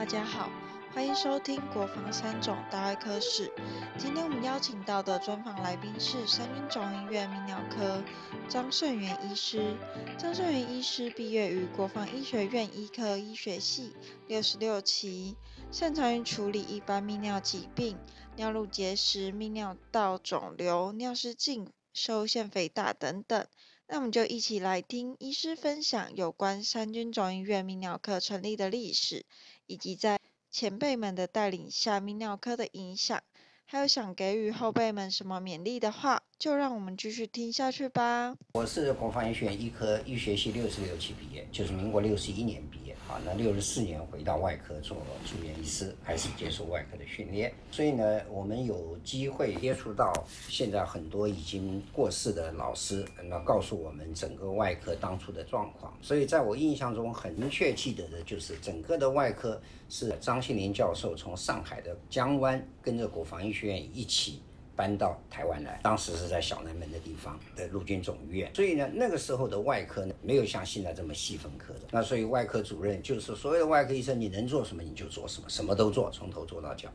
大家好，欢迎收听国防三种大外科室。今天我们邀请到的专访来宾是三军总医院泌尿科张胜元医师。张胜元医师毕业于国防医学院医科医学系六十六期，擅长于处理一般泌尿疾病、尿路结石、泌尿道肿瘤、尿失禁、受腺肥大等等。那我们就一起来听医师分享有关三军总医院泌尿科成立的历史，以及在前辈们的带领下泌尿科的影响。还有想给予后辈们什么勉励的话，就让我们继续听下去吧。我是国防医学院医科医学系六十六期毕业，就是民国六十一年毕业。啊，那六十四年回到外科做住院医师，还是接受外科的训练。所以呢，我们有机会接触到现在很多已经过世的老师，那告诉我们整个外科当初的状况。所以在我印象中，很明确记得的就是整个的外科是张新林教授从上海的江湾跟着国防医学院一起。搬到台湾来，当时是在小南门的地方的陆军总医院，所以呢，那个时候的外科呢，没有像现在这么细分科的。那所以外科主任就是所有的外科医生，你能做什么你就做什么，什么都做，从头做到脚。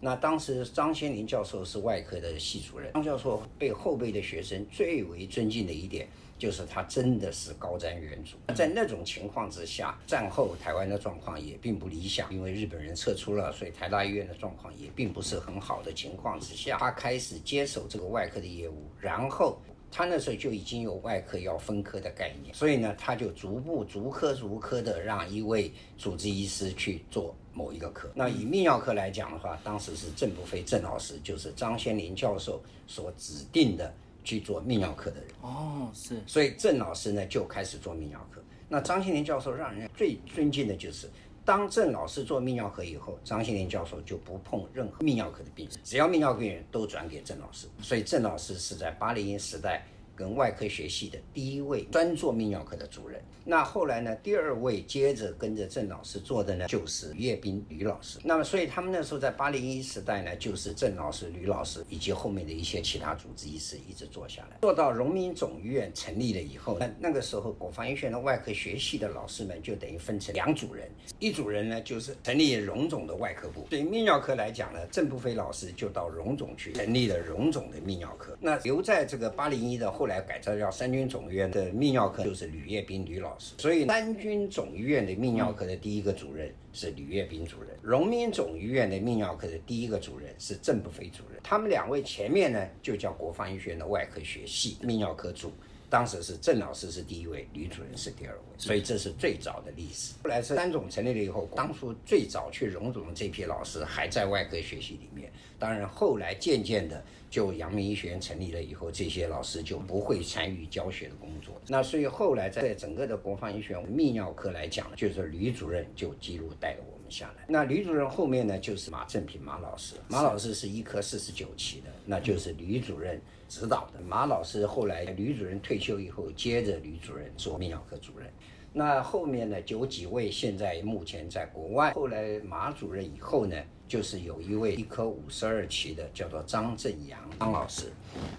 那当时张先林教授是外科的系主任，张教授被后辈的学生最为尊敬的一点。就是他真的是高瞻远瞩，在那种情况之下，战后台湾的状况也并不理想，因为日本人撤出了，所以台大医院的状况也并不是很好的情况之下，他开始接手这个外科的业务，然后他那时候就已经有外科要分科的概念，所以呢，他就逐步逐科逐科的让一位主治医师去做某一个科。那以泌尿科来讲的话，当时是郑不飞郑老师，就是张先林教授所指定的。去做泌尿科的人哦，是，所以郑老师呢就开始做泌尿科。那张新林教授让人最尊敬的就是，当郑老师做泌尿科以后，张新林教授就不碰任何泌尿科的病人，只要泌尿科病人都转给郑老师。所以郑老师是在八零年时代。跟外科学系的第一位专做泌尿科的主任，那后来呢，第二位接着跟着郑老师做的呢，就是岳斌吕老师。那么，所以他们那时候在八零一时代呢，就是郑老师、吕老师以及后面的一些其他主治医师一直做下来，做到荣民总医院成立了以后，那那个时候国防医学院的外科学系的老师们就等于分成两组人，一组人呢就是成立荣总的外科部，对泌尿科来讲呢，郑步飞老师就到荣总去成立了荣总的泌尿科。那留在这个八零一的后。来改造叫三军总医院的泌尿科，就是吕业斌吕老师。所以三军总医院的泌尿科的第一个主任是吕业斌主任，荣民总医院的泌尿科的第一个主任是郑不飞主任。他们两位前面呢，就叫国防医学院的外科学系泌尿科主。当时是郑老师是第一位，吕主任是第二位，所以这是最早的历史。后来是三总成立了以后，当初最早去荣总的这批老师还在外科学习里面。当然后来渐渐的，就阳明医学院成立了以后，这些老师就不会参与教学的工作。那所以后来在整个的国防医学院泌尿科来讲，就是吕主任就记录带了我们下来。那吕主任后面呢，就是马正平马老师，马老师是医科四十九期的，那就是吕主任。指导的马老师后来吕主任退休以后，接着吕主任做泌尿科主任。那后面呢，有几位现在目前在国外。后来马主任以后呢，就是有一位医科五十二期的，叫做张正阳张老师。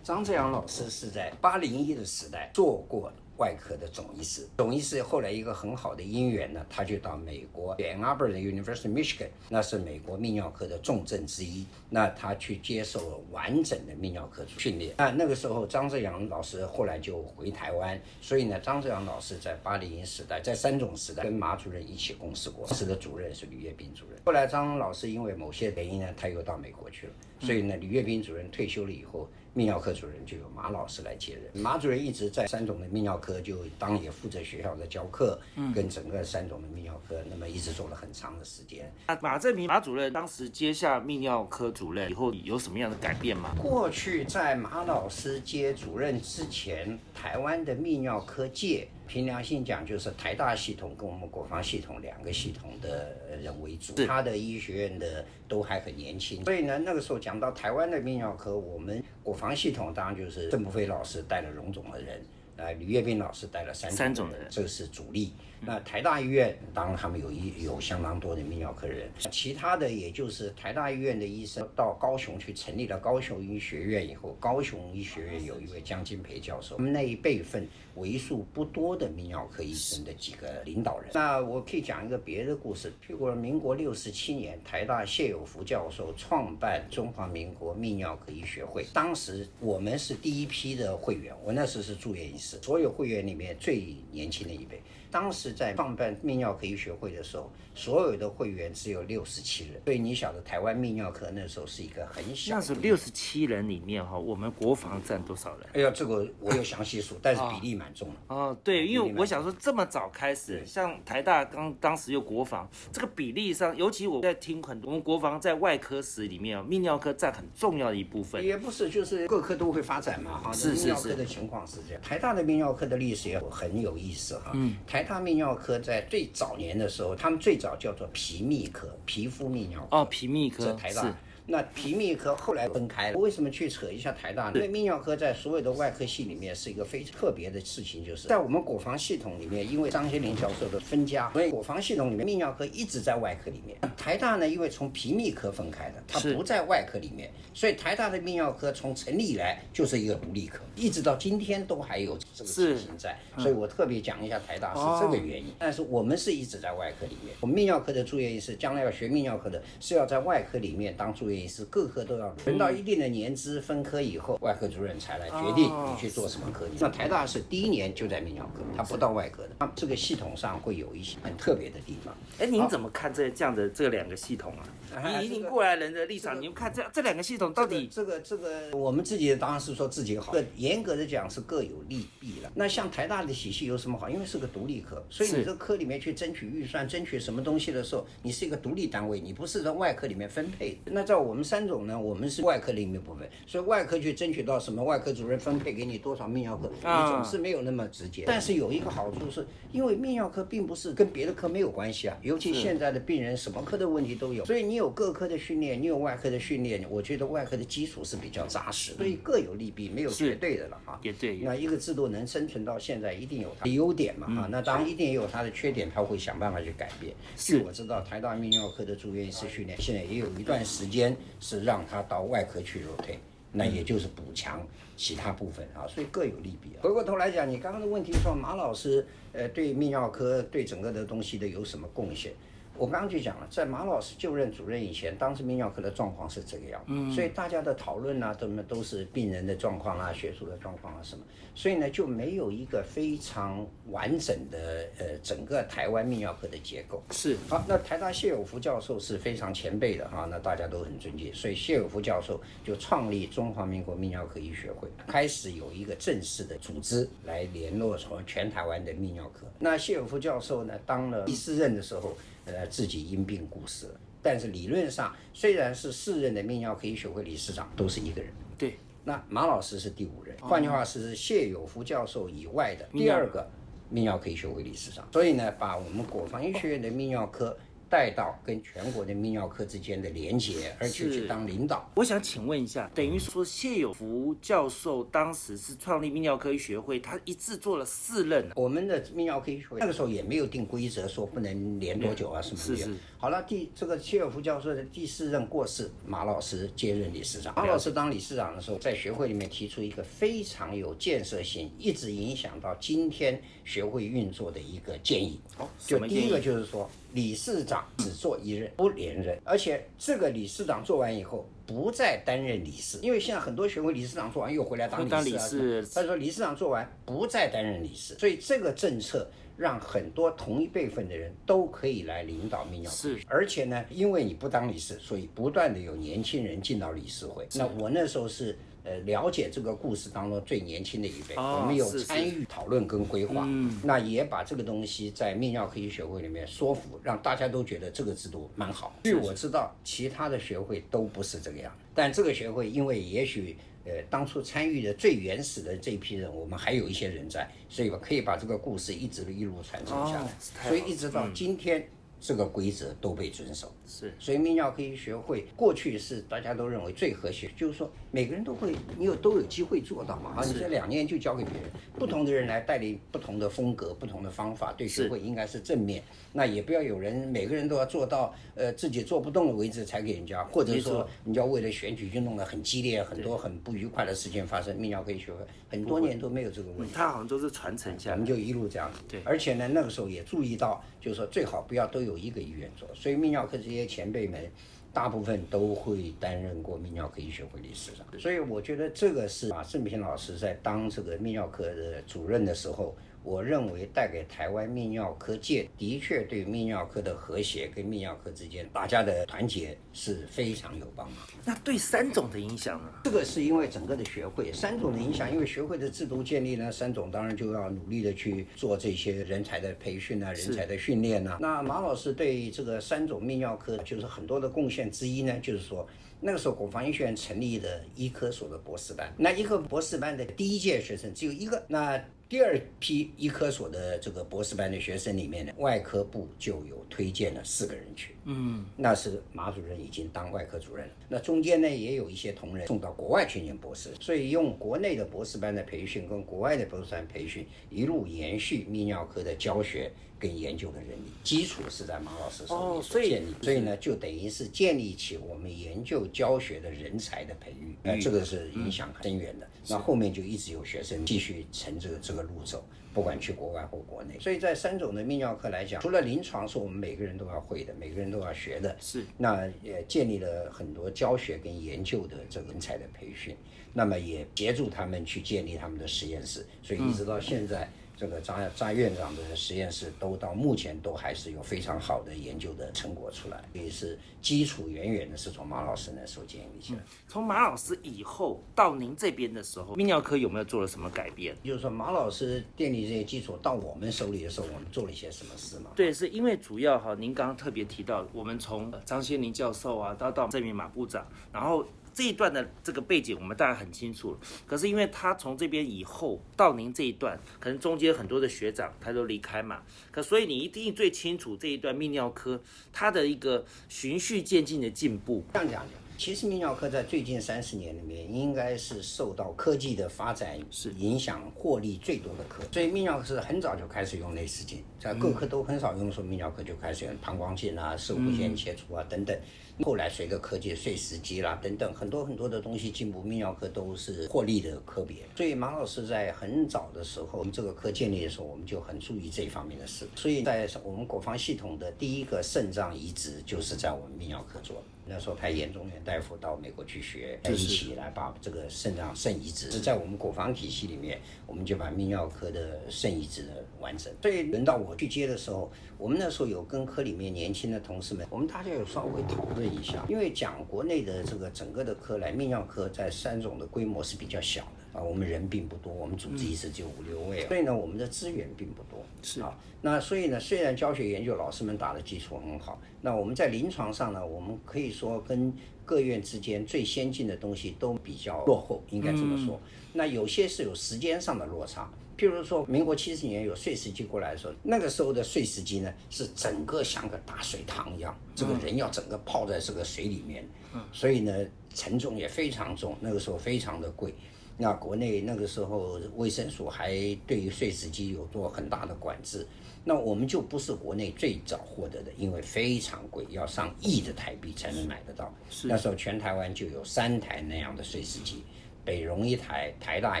张正阳老师是在八零一的时代做过。外科的总医师，总医师后来一个很好的姻缘呢，他就到美国 Ann Arbor University Michigan，那是美国泌尿科的重镇之一。那他去接受了完整的泌尿科训练。那那个时候，张志阳老师后来就回台湾，所以呢，张志阳老师在八零年时代，在三种时代跟马主任一起共事过。当时的主任是吕月斌主任。后来张老师因为某些原因呢，他又到美国去了。所以呢，吕月斌主任退休了以后。泌尿科主任就由马老师来接任。马主任一直在三总的泌尿科，就当也负责学校的教课，嗯跟整个三总的泌尿科，那么一直做了很长的时间。那马正明马主任当时接下泌尿科主任以后，有什么样的改变吗？过去在马老师接主任之前，台湾的泌尿科界。凭良心讲，就是台大系统跟我们国防系统两个系统的人为主，他的医学院的都还很年轻，所以呢，那个时候讲到台湾的泌尿科，我们国防系统当然就是郑不飞老师带了荣总的人。呃，吕月斌老师带了三三种人，这个是主力。那台大医院当然他们有一有相当多的泌尿科人，其他的也就是台大医院的医生到高雄去成立了高雄医学院以后，高雄医学院有一位江金培教授，他们那一辈分为数不多的泌尿科医生的几个领导人。那我可以讲一个别的故事，譬如民国六十七年，台大谢有福教授创办中华民国泌尿科医学会，当时我们是第一批的会员，我那时是住院医是，所有会员里面最年轻的一辈。当时在创办泌尿科医学会的时候，所有的会员只有六十七人，所以你晓得台湾泌尿科那时候是一个很小的。那时候六十七人里面哈，我们国防占多少人？哎呀，这个我有详细数，但是比例蛮重的。哦，对，因为我想说这么早开始，像台大刚当时有国防，这个比例上，尤其我在听很多，我们国防在外科室里面，泌尿科占很重要的一部分。也不是，就是各科都会发展嘛，哈。是是是。泌尿科的情况是这样，台大的泌尿科的历史也很有意思哈。嗯。台大泌尿科在最早年的时候，他们最早叫做皮泌科，皮肤泌尿科。哦，皮密科。是台大。那皮泌科后来分开了，为什么去扯一下台大呢？因为泌尿科在所有的外科系里面是一个非常特别的事情，就是在我们国防系统里面，因为张先林教授的分家，所以国防系统里面泌尿科一直在外科里面。台大呢，因为从皮泌科分开的，它不在外科里面，所以台大的泌尿科从成立以来就是一个独立科，一直到今天都还有这个情形在。所以我特别讲一下台大是这个原因。但是我们是一直在外科里面，我们泌尿科的住院医师将来要学泌尿科的，是要在外科里面当住院医师，各科都要。轮到一定的年资分科以后，外科主任才来决定你去做什么科。那台大是第一年就在泌尿科，他不到外科的。他这个系统上会有一些很特别的地方。哎，您怎么看这这样的这两个系统啊？以一名过来人的立场，你们看这这两个系统到底这个这个，我们自己当然是说自己好。严格的讲是各有利弊了。那像台大的体系有什么好？因为是个独立科，所以你这个科里面去争取预算、争取什么东西的时候，你是一个独立单位，你不是在外科里面分配。那在我们三种呢？我们是外科领域部分，所以外科去争取到什么外科主任分配给你多少泌尿科，你总是没有那么直接。但是有一个好处是，因为泌尿科并不是跟别的科没有关系啊，尤其现在的病人什么科的问题都有，所以你有各科的训练，你有外科的训练，我觉得外科的基础是比较扎实，所以各有利弊，没有绝对的了哈。也对。那一个制度能生存到现在，一定有它的优点嘛哈。那当然一定也有它的缺点，他会想办法去改变。据我知道，台大泌尿科的住院医师训练，现在也有一段时间是让他到外科去。OK，那也就是补强其他部分啊，所以各有利弊。回过头来讲，你刚刚的问题说马老师，呃，对泌尿科对整个的东西的有什么贡献？我刚刚就讲了，在马老师就任主任以前，当时泌尿科的状况是这个样，嗯，所以大家的讨论啊，怎么都是病人的状况啊，学术的状况啊什么，所以呢就没有一个非常完整的呃整个台湾泌尿科的结构。是，好，那台大谢有福教授是非常前辈的哈，那大家都很尊敬，所以谢有福教授就创立中华民国泌尿科医学会，开始有一个正式的组织来联络从全台湾的泌尿科。那谢有福教授呢，当了第四任的时候。呃，自己因病故世。但是理论上，虽然是四任的泌尿科医学会理事长都是一个人。对。那马老师是第五任，换句话是谢有福教授以外的第二个泌尿科医学会理事长。所以呢，把我们国防医学院的泌尿科。带到跟全国的泌尿科之间的连接，而且去当领导。我想请问一下，等于说谢有福教授当时是创立泌尿科医学会，他一次做了四任。我们的泌尿科医学会那个时候也没有定规则，说不能连多久啊什么的。是是。好了，第这个切尔夫教授的第四任过世，马老师接任理事长。马老师当理事长的时候，在学会里面提出一个非常有建设性，一直影响到今天学会运作的一个建议。哦，就第一个就是说。理事长只做一任，不连任，而且这个理事长做完以后不再担任理事，因为现在很多学会理事长做完又回来当理事啊。他说理事长做完不再担任理事，所以这个政策让很多同一辈分的人都可以来领导泌尿科。而且呢，因为你不当理事，所以不断的有年轻人进到理事会。那我那时候是。呃，了解这个故事当中最年轻的一辈，我们有参与讨论跟规划，那也把这个东西在泌尿科医学会里面说服，让大家都觉得这个制度蛮好。据我知道，其他的学会都不是这个样，但这个学会因为也许呃当初参与的最原始的这批人，我们还有一些人在，所以可以把这个故事一直一路传承下来，所以一直到今天。这个规则都被遵守。是，所以泌尿科医学会过去是大家都认为最和谐，就是说每个人都会，你有都有机会做到嘛。啊，你这两年就交给别人，不同的人来带领不同的风格、不同的方法，对学会应该是正面。那也不要有人每个人都要做到，呃，自己做不动了为止才给人家，或者说你要为了选举就弄得很激烈，很多很不愉快的事情发生。泌尿科医学会很多年都没有这个问题，他好像都是传承下来，我们就一路这样。对，而且呢，那个时候也注意到，就是说最好不要都有一个医院做，所以泌尿科这些前辈们。大部分都会担任过泌尿科医学会理事长，所以我觉得这个是啊，郑平老师在当这个泌尿科的主任的时候。我认为带给台湾泌尿科界的确对泌尿科的和谐跟泌尿科之间大家的团结是非常有帮忙。那对三种的影响呢？这个是因为整个的学会三种的影响，因为学会的制度建立呢，三种当然就要努力的去做这些人才的培训啊，人才的训练啊。那马老师对这个三种泌尿科就是很多的贡献之一呢，就是说那个时候国防医学院成立的医科所的博士班，那医科博士班的第一届学生只有一个，那。第二批医科所的这个博士班的学生里面呢，外科部就有推荐了四个人去。嗯，那是马主任已经当外科主任了。那中间呢，也有一些同仁送到国外去念博士，所以用国内的博士班的培训跟国外的博士班培训一路延续泌尿科的教学。跟研究的人力基础是在马老师手里建立，所以呢，就等于是建立起我们研究教学的人才的培育，那这个是影响深远的。那后面就一直有学生继续乘这个这个路走，不管去国外或国内。所以在三种的泌尿科来讲，除了临床是我们每个人都要会的，每个人都要学的，是那也建立了很多教学跟研究的这个人才的培训，那么也协助他们去建立他们的实验室，所以一直到现在。这个张张院长的实验室都到目前都还是有非常好的研究的成果出来，也是基础远远的是从马老师那时候建立起来。从马老师以后到您这边的时候，泌尿科有没有做了什么改变？就是说马老师建立这些基础到我们手里的时候，我们做了一些什么事吗？对，是因为主要哈，您刚刚特别提到，我们从张先林教授啊，到到这名马部长，然后。这一段的这个背景我们大概很清楚了，可是因为他从这边以后到您这一段，可能中间很多的学长他都离开嘛，可所以你一定最清楚这一段泌尿科它的一个循序渐进的进步。这样讲，其实泌尿科在最近三十年里面，应该是受到科技的发展是影响获利最多的科，所以泌尿科是很早就开始用内视镜，在各科都很少用的时候，泌尿科就开始用膀胱镜啊、射护线切除啊等等。后来随着科技碎石机啦等等很多很多的东西进步，泌尿科都是获利的科别。所以马老师在很早的时候，我们这个科建立的时候，我们就很注意这一方面的事。所以在我们国防系统的第一个肾脏移植就是在我们泌尿科做的。那时候派严中元大夫到美国去学，一起来把这个肾脏肾移植。是在我们国防体系里面，我们就把泌尿科的肾移植的完成。所以轮到我去接的时候，我们那时候有跟科里面年轻的同事们，我们大家有稍微讨论一下，因为讲国内的这个整个的科来泌尿科在三种的规模是比较小的啊，我们人并不多，我们主治医师只有五六位，所以呢，我们的资源并不多。是啊，那所以呢，虽然教学研究老师们打的基础很好，那我们在临床上呢，我们可以说跟各院之间最先进的东西都比较落后，应该这么说。那有些是有时间上的落差，譬如说民国七十年有碎石机过来的时候，那个时候的碎石机呢是整个像个大水塘一样，这个人要整个泡在这个水里面，嗯所以呢沉重也非常重，那个时候非常的贵。那国内那个时候卫生署还对于碎石机有做很大的管制，那我们就不是国内最早获得的，因为非常贵，要上亿的台币才能买得到。那时候全台湾就有三台那样的碎石机，北荣一台，台大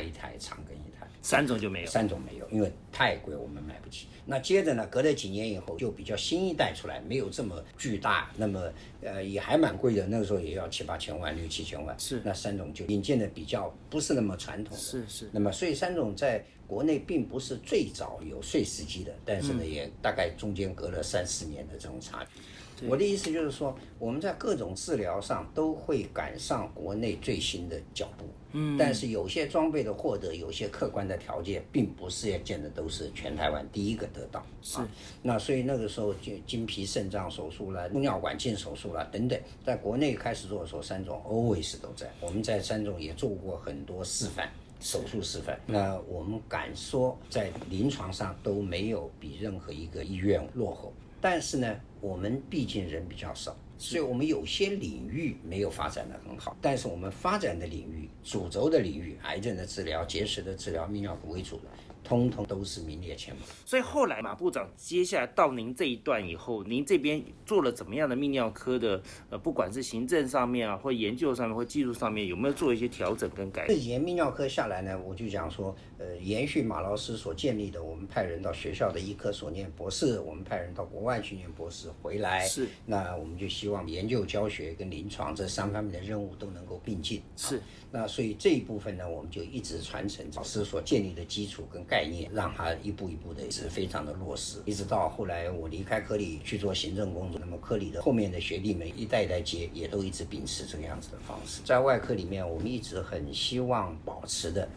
一台，长庚一台。三种就没有，三种没有，因为太贵，我们买不起。那接着呢，隔了几年以后，就比较新一代出来，没有这么巨大，那么呃也还蛮贵的，那个时候也要七八千万，六七千万。是，那三种就引进的比较不是那么传统。是是。那么所以三种在国内并不是最早有碎石机的，但是呢，也大概中间隔了三四年的这种差距。我的意思就是说，我们在各种治疗上都会赶上国内最新的脚步。嗯，但是有些装备的获得，有些客观的条件，并不是要见的都是全台湾第一个得到。是，那所以那个时候就经皮肾脏手术啦、输尿管镜手术啦等等，在国内开始做的时候，三种 always 都在。我们在三种也做过很多示范手术示范。那我们敢说，在临床上都没有比任何一个医院落后。但是呢，我们毕竟人比较少，所以我们有些领域没有发展的很好，但是我们发展的领域、主轴的领域，癌症的治疗、结石的治疗、泌尿科为主的。通通都是名列前茅。所以后来马部长接下来到您这一段以后，您这边做了怎么样的泌尿科的呃，不管是行政上面啊，或研究上面，或技术上面，有没有做一些调整跟改？这几年泌尿科下来呢，我就讲说，呃，延续马老师所建立的，我们派人到学校的医科所念博士，我们派人到国外去念博士，回来是，那我们就希望研究、教学跟临床这三方面的任务都能够并进。是。那所以这一部分呢，我们就一直传承老师所建立的基础跟概念，让他一步一步的是非常的落实，一直到后来我离开科里去做行政工作，那么科里的后面的学弟们一代一代接，也都一直秉持这个样子的方式。在外科里面，我们一直很希望保持的，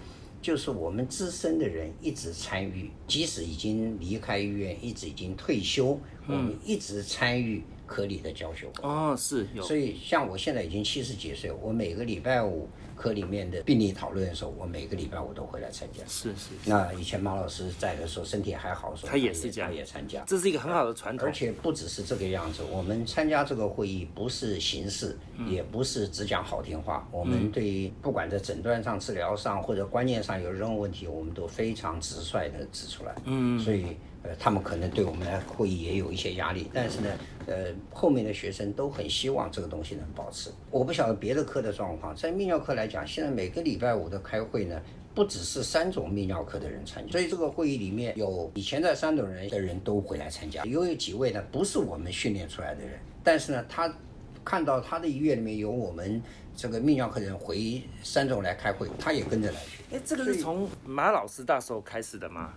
就是我们资深的人一直参与，即使已经离开医院，一直已经退休，我们一直参与科里的教学。哦，是有。所以像我现在已经七十几岁，我每个礼拜五。科里面的病例讨论的时候，我每个礼拜我都会来参加。是是。那以前马老师在的时候，身体还好的时候，他也是这样，也参加。这是一个很好的传统。而且不只是这个样子，我们参加这个会议不是形式，也不是只讲好听话。我们对于不管在诊断上、治疗上或者观念上有任何问题，我们都非常直率的指出来。嗯。所以。呃，他们可能对我们的会议也有一些压力，但是呢，呃，后面的学生都很希望这个东西能保持。我不晓得别的科的状况，在泌尿科来讲，现在每个礼拜五的开会呢，不只是三种泌尿科的人参加，所以这个会议里面有以前在三种人的人都回来参加，有几位呢不是我们训练出来的人，但是呢，他看到他的医院里面有我们这个泌尿科的人回三种来开会，他也跟着来去。哎，这个是从马老师那时候开始的吗？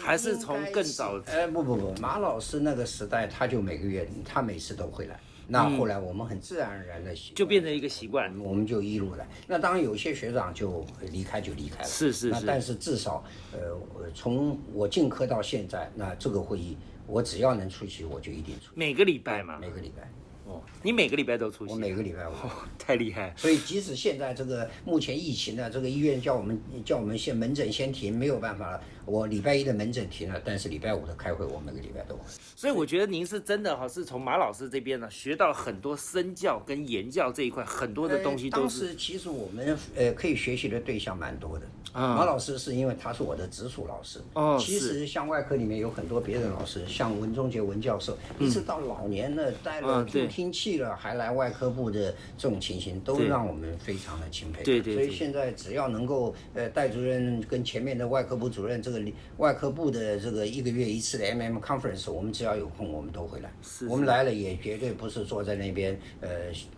还是从更早？哎，不不不，马老师那个时代，他就每个月，他每次都会来。那后来我们很自然而然的就变成一个习惯，我们就一路来。那当然有些学长就离开就离开了。是是是。但是至少，呃，从我进科到现在，那这个会议，我只要能出席，我就一定出。每个礼拜嘛。每个礼拜。哦，你每个礼拜都出席？我每个礼拜我太厉害。所以即使现在这个目前疫情呢，这个医院叫我们叫我们先门诊先停，没有办法了。我礼拜一的门诊停了，但是礼拜五的开会我每个礼拜都会。所以我觉得您是真的哈，是从马老师这边呢学到很多身教跟言教这一块很多的东西。当时其实我们呃可以学习的对象蛮多的。马老师是因为他是我的直属老师。哦，其实像外科里面有很多别的老师，像文忠杰文教授，一直到老年了带了助听器了还来外科部的这种情形，都让我们非常的钦佩。对对。所以现在只要能够呃戴主任跟前面的外科部主任这个外科部的这个一个月一次的 MM conference，我们只要有空我们都会来。是。我们来了也绝对不是坐在那边呃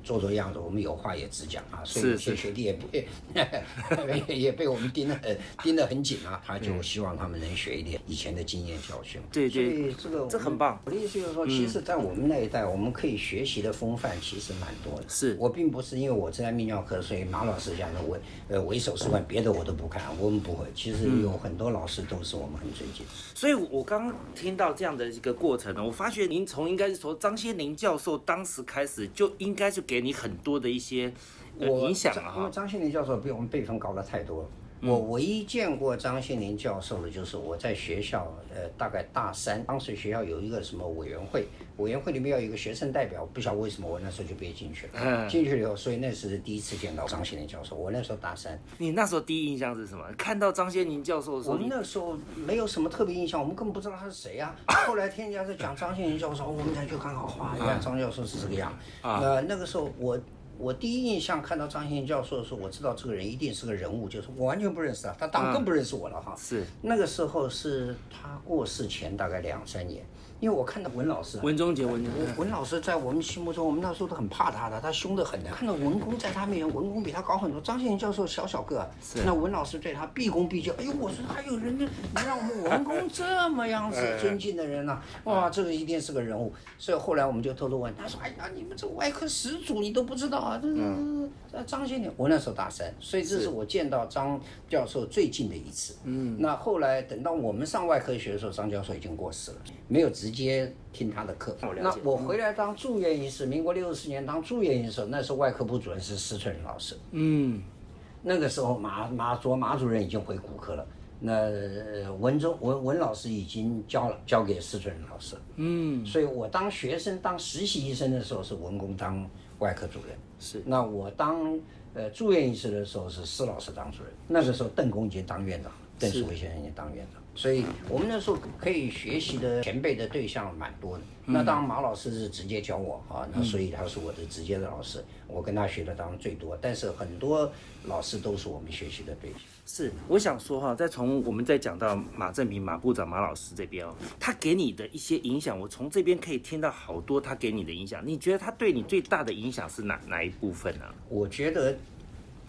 做做样子，我们有话也直讲啊。所以有些学弟也被 也被我们盯。盯得很紧啊，他就希望他们能学一点以前的经验教训。对对，这个这很棒。我的意思就是说，其实，在我们那一代，我们可以学习的风范其实蛮多的。是我并不是因为我在泌尿科，所以马老师讲的我呃为首是万，别的我都不看。我们不会，其实有很多老师都是我们很尊敬。所以我刚刚听到这样的一个过程呢，我发觉您从应该是从张先林教授当时开始，就应该是给你很多的一些影响啊。因为张先林教授比我们辈分高了太多了。我唯一见过张先林教授的，就是我在学校，呃，大概大三，当时学校有一个什么委员会，委员会里面要有一个学生代表，不晓得为什么我那时候就被进去了。进去以后，所以那是第一次见到张先林教授。我那时候大三。你那时候第一印象是什么？看到张先林教授的时候，我们那时候没有什么特别印象，我们根本不知道他是谁呀。后来听人家在讲张先林教授，我们才去看好，哇，原来张教授是这个样。呃，那个时候我。我第一印象看到张先教授的时候，我知道这个人一定是个人物，就是我完全不认识他，他当更不认识我了哈。是那个时候是他过世前大概两三年。因为我看到文老师，文忠杰文，文老师在我们心目中，我们那时候都很怕他的，他凶得很的。看到文工在他面前，文工比他高很多。张先教授小小个，那文老师对他毕恭毕敬。哎呦，我说还有人能，让我们文工这么样子 尊敬的人呢？哇，这个一定是个人物。所以后来我们就偷偷问他说：“哎呀，你们这外科始祖你都不知道啊？”这这张先我那时候大三，所以这是我见到张教授最近的一次。嗯，那后来等到我们上外科学的时候，张教授已经过世了，没有直接听他的课。那我回来当住院医师，民国六十年当住院医师，那时候外科部主任是施春仁老师。嗯，那个时候马马卓马主任已经回骨科了。那呃文中文文老师已经教了，交给施春仁老师。嗯，所以我当学生当实习医生的时候是文工当外科主任，是。那我当呃住院医师的时候是施老师当主任，那个时候邓公已经当院长，邓树维先生已经当院长，所以我们那时候可以学习的前辈的对象蛮多的。那当然马老师是直接教我啊，那所以他是我的直接的老师，我跟他学的当然最多，但是很多老师都是我们学习的对象。是，我想说哈，再从我们再讲到马正平马部长马老师这边哦，他给你的一些影响，我从这边可以听到好多他给你的影响。你觉得他对你最大的影响是哪哪一部分呢？我觉得，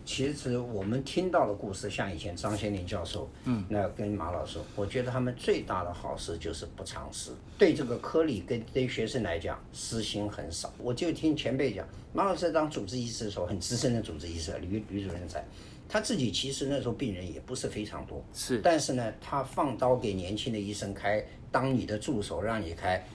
其实我们听到的故事，像以前张先林教授，嗯，那跟马老师，我觉得他们最大的好事就是不藏私，对这个科里跟对学生来讲，私心很少。我就听前辈讲，马老师当主治医师的时候，很资深的主治医师，吕吕主任在。他自己其实那时候病人也不是非常多，是，但是呢，他放刀给年轻的医生开，当你的助手让你开，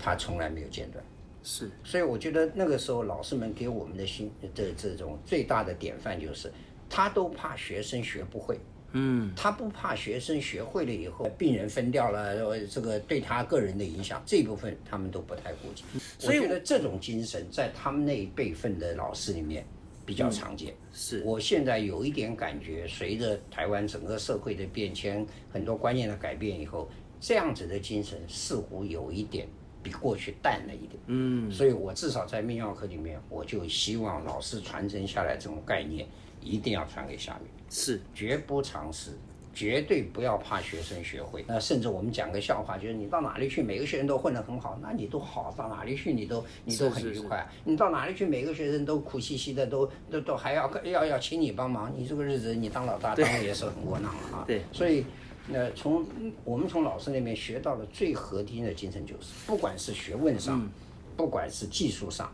他从来没有间断。是，所以我觉得那个时候老师们给我们的心的这种最大的典范就是，他都怕学生学不会，嗯，他不怕学生学会了以后病人分掉了，呃这个对他个人的影响这一部分他们都不太顾及。所以我觉得这种精神在他们那一辈分的老师里面比较常见。是，我现在有一点感觉，随着台湾整个社会的变迁，很多观念的改变以后，这样子的精神似乎有一点比过去淡了一点。嗯，所以我至少在泌尿科里面，我就希望老师传承下来这种概念，一定要传给下面，是，绝不尝试。绝对不要怕学生学会。那甚至我们讲个笑话，就是你到哪里去，每个学生都混得很好，那你都好，到哪里去你都你都很是是愉快。你到哪里去，每个学生都苦兮兮的，都都都还要要要请你帮忙，你这个日子你当老大当然也是很窝囊了啊。对所以。那从我们从老师那边学到的最核心的精神就是，不管是学问上，不管是技术上，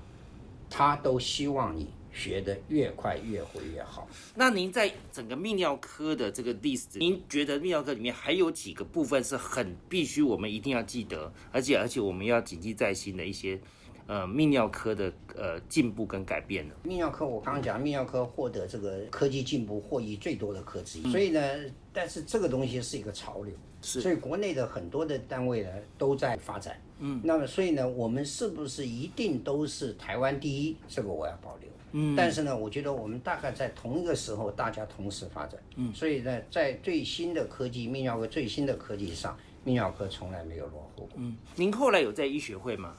他都希望你学得越快越会越好。那您在整个泌尿科的这个历史，您觉得泌尿科里面还有几个部分是很必须我们一定要记得，而且而且我们要谨记在心的一些呃泌尿科的呃进步跟改变呢？泌尿科我刚刚讲，泌尿科获得这个科技进步获益最多的科之一，所以呢，但是这个东西是一个潮流，是所以国内的很多的单位呢都在发展，嗯，那么所以呢，我们是不是一定都是台湾第一？这个我要保留。嗯，但是呢，我觉得我们大概在同一个时候，大家同时发展，嗯，所以呢，在最新的科技，泌尿科最新的科技上，泌尿科从来没有落后过。嗯，您后来有在医学会吗？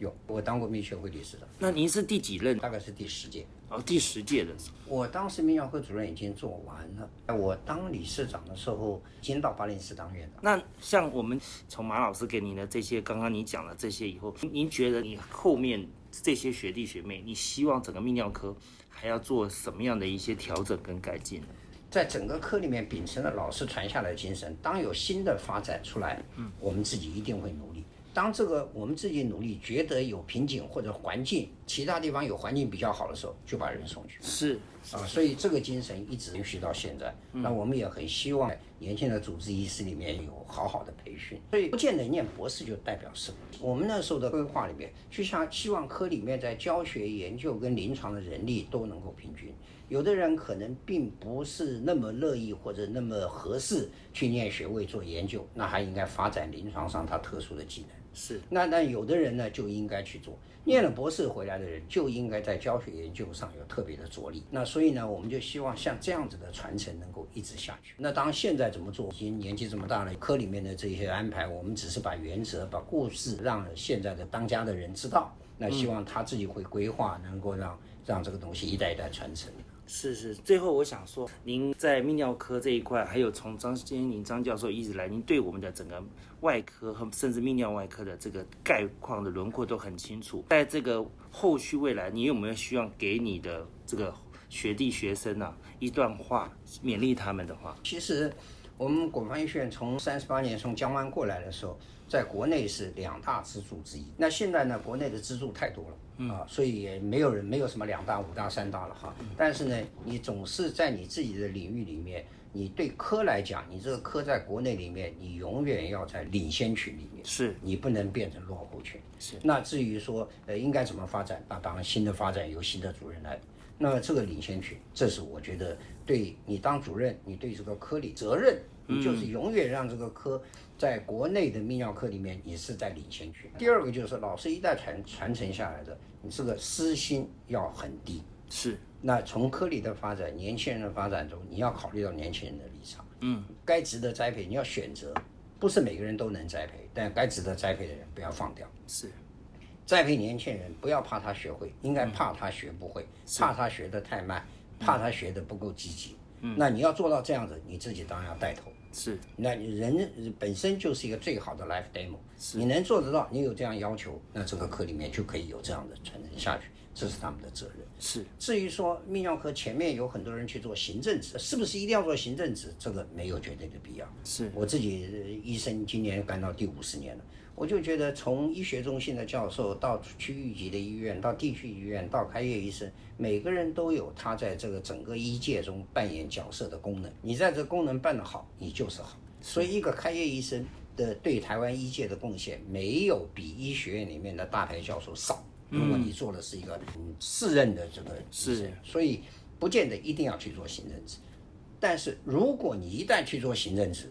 有，我当过泌学会理事长，那您是第几任？大概是第十届。哦，第十届的。我当时泌尿会主任已经做完了，我当理事长的时候，已经到巴林市当院长。那像我们从马老师给您的这些，刚刚你讲的这些以后，您您觉得你后面这些学弟学妹，你希望整个泌尿科还要做什么样的一些调整跟改进呢？在整个科里面秉承了老师传下来的精神，当有新的发展出来，嗯，我们自己一定会努力。当这个我们自己努力觉得有瓶颈或者环境，其他地方有环境比较好的时候，就把人送去。是啊，所以这个精神一直延续到现在。那我们也很希望年轻的主治医师里面有好好的培训，所以不见得念博士就代表什么。我们那时候的规划里面，就像希望科里面在教学、研究跟临床的人力都能够平均。有的人可能并不是那么乐意或者那么合适去念学位做研究，那还应该发展临床上他特殊的技能。是，那那有的人呢就应该去做，念了博士回来的人就应该在教学研究上有特别的着力。那所以呢，我们就希望像这样子的传承能够一直下去。那当然现在怎么做，已经年纪这么大了，科里面的这些安排，我们只是把原则、把故事让现在的当家的人知道。那希望他自己会规划，能够让让这个东西一代一代传承。是是，最后我想说，您在泌尿科这一块，还有从张先林张教授一直来，您对我们的整个外科和甚至泌尿外科的这个概况的轮廓都很清楚。在这个后续未来，你有没有希望给你的这个学弟学生啊一段话，勉励他们的话？其实我们国防医学院从三十八年从江湾过来的时候，在国内是两大支柱之一。那现在呢，国内的支柱太多了。啊，所以也没有人没有什么两大、五大、三大了哈。但是呢，你总是在你自己的领域里面，你对科来讲，你这个科在国内里面，你永远要在领先群里面，是你不能变成落后群。是。那至于说呃应该怎么发展，那当然新的发展由新的主任来那这个领先群，这是我觉得对你当主任，你对这个科里责任，你就是永远让这个科在国内的泌尿科里面，你是在领先区。第二个就是老师一代传传承下来的，你这个私心要很低。是。那从科里的发展，年轻人的发展中，你要考虑到年轻人的立场。嗯。该值得栽培，你要选择，不是每个人都能栽培，但该值得栽培的人不要放掉。是。栽培年轻人，不要怕他学会，应该怕他学不会，怕他学得太慢，怕他学得不够积极。嗯，那你要做到这样子，你自己当然要带头。是，那你人本身就是一个最好的 life demo，你能做得到，你有这样要求，那这个课里面就可以有这样的传承下去，这是他们的责任。是，至于说泌尿科前面有很多人去做行政职，是不是一定要做行政职？这个没有绝对的必要。是我自己医生，今年干到第五十年了。我就觉得，从医学中心的教授到区域级的医院，到地区医院，到开业医生，每个人都有他在这个整个医界中扮演角色的功能。你在这功能办得好，你就是好。所以，一个开业医生的对台湾医界的贡献，没有比医学院里面的大牌教授少。如果你做的是一个四任的这个医生，所以不见得一定要去做行政职。但是，如果你一旦去做行政职，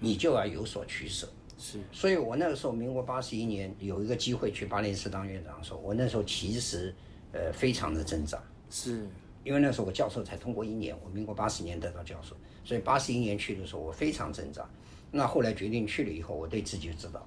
你就要有所取舍。是，所以我那个时候，民国八十一年有一个机会去巴黎市当院长的时候，我那时候其实，呃，非常的挣扎。是，因为那时候我教授才通过一年，我民国八十年得到教授，所以八十一年去的时候我非常挣扎。那后来决定去了以后，我对自己就知道，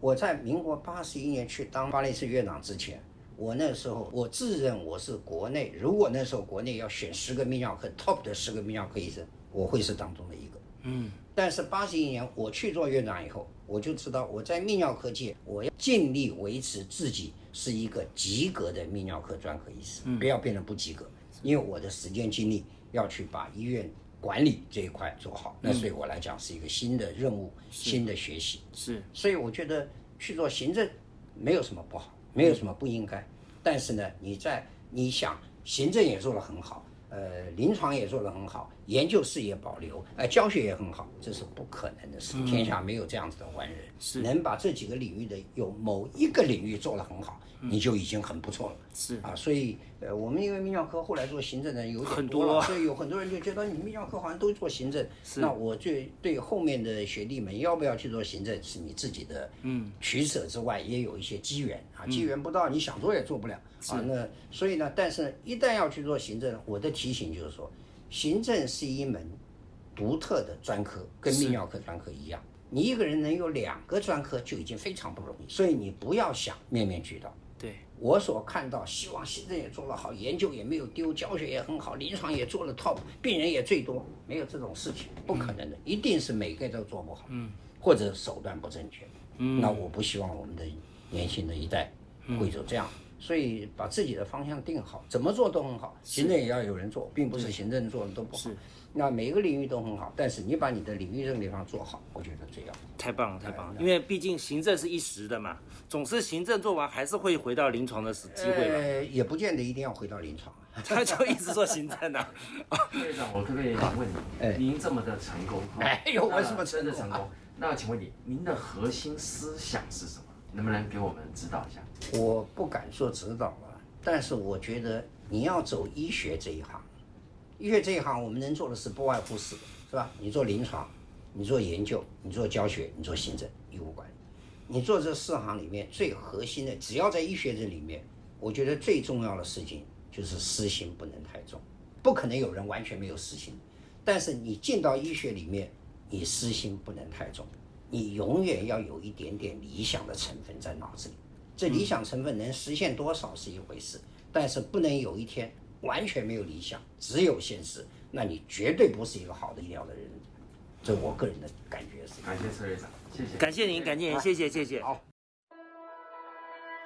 我在民国八十一年去当巴黎市院长之前，我那时候我自认我是国内，如果那时候国内要选十个泌尿科 top 的十个泌尿科医生，我会是当中的一个。嗯。但是八十一年我去做院长以后，我就知道我在泌尿科界，我要尽力维持自己是一个及格的泌尿科专科医师，不要变得不及格。因为我的时间精力要去把医院管理这一块做好，那对我来讲是一个新的任务、新的学习。是，所以我觉得去做行政没有什么不好，没有什么不应该。但是呢，你在你想行政也做得很好。呃，临床也做得很好，研究事业保留，呃，教学也很好，这是不可能的事。天下没有这样子的完人，是能把这几个领域的有某一个领域做得很好，你就已经很不错了。是。啊，所以呃，我们因为泌尿科后来做行政的有点多了，所以有很多人就觉得你泌尿科好像都做行政。那我最对后面的学弟们要不要去做行政，是你自己的嗯。取舍之外，也有一些机缘。啊，机缘不到，你想做也做不了。啊，那所以呢，但是一旦要去做行政，我的提醒就是说，行政是一门独特的专科，跟泌尿科专科一样，你一个人能有两个专科就已经非常不容易，所以你不要想面面俱到。对我所看到，希望行政也做得好，研究也没有丢，教学也很好，临床也做了 top，病人也最多，没有这种事情，不可能的，一定是每个都做不好，嗯，或者手段不正确，嗯，那我不希望我们的年轻的一代会走这样。所以把自己的方向定好，怎么做都很好。行政也要有人做，并不是行政做的都不好。那每个领域都很好，但是你把你的领域这个地方做好，我觉得最要。太棒了，太棒了！因为毕竟行政是一时的嘛，总是行政做完还是会回到临床的时机会吧？呃，也不见得一定要回到临床，他就一直做行政呢。院长，我特别想问你，您这么的成功，哎呦，我什么真的成功？那请问你，您的核心思想是什么？能不能给我们指导一下？我不敢说指导了，但是我觉得你要走医学这一行，医学这一行我们能做的是不外乎四个，是吧？你做临床，你做研究，你做教学，你做行政、医务管理。你做这四行里面最核心的，只要在医学这里面，我觉得最重要的事情就是私心不能太重。不可能有人完全没有私心，但是你进到医学里面，你私心不能太重。你永远要有一点点理想的成分在脑子里，这理想成分能实现多少是一回事，但是不能有一天完全没有理想，只有现实，那你绝对不是一个好的医疗的人。这我个人的感觉是。感谢车院长，谢谢。感谢您，感谢您，谢谢，谢谢。好，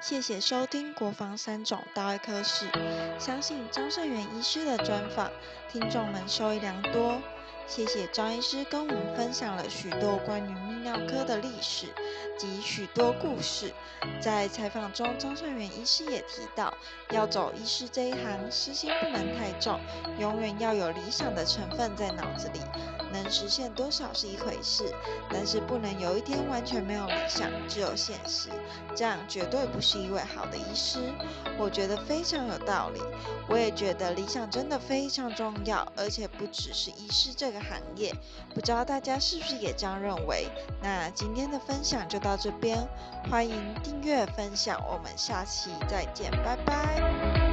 谢谢收听国防三种大外科室，相信张胜元医师的专访，听众们受益良多。谢谢张医师跟我们分享了许多关于。泌尿科的历史及许多故事。在采访中，张顺元医师也提到，要走医师这一行，私心不能太重，永远要有理想的成分在脑子里。能实现多少是一回事，但是不能有一天完全没有理想，只有现实，这样绝对不是一位好的医师。我觉得非常有道理，我也觉得理想真的非常重要，而且不只是医师这个行业。不知道大家是不是也这样认为？那今天的分享就到这边，欢迎订阅分享，我们下期再见，拜拜。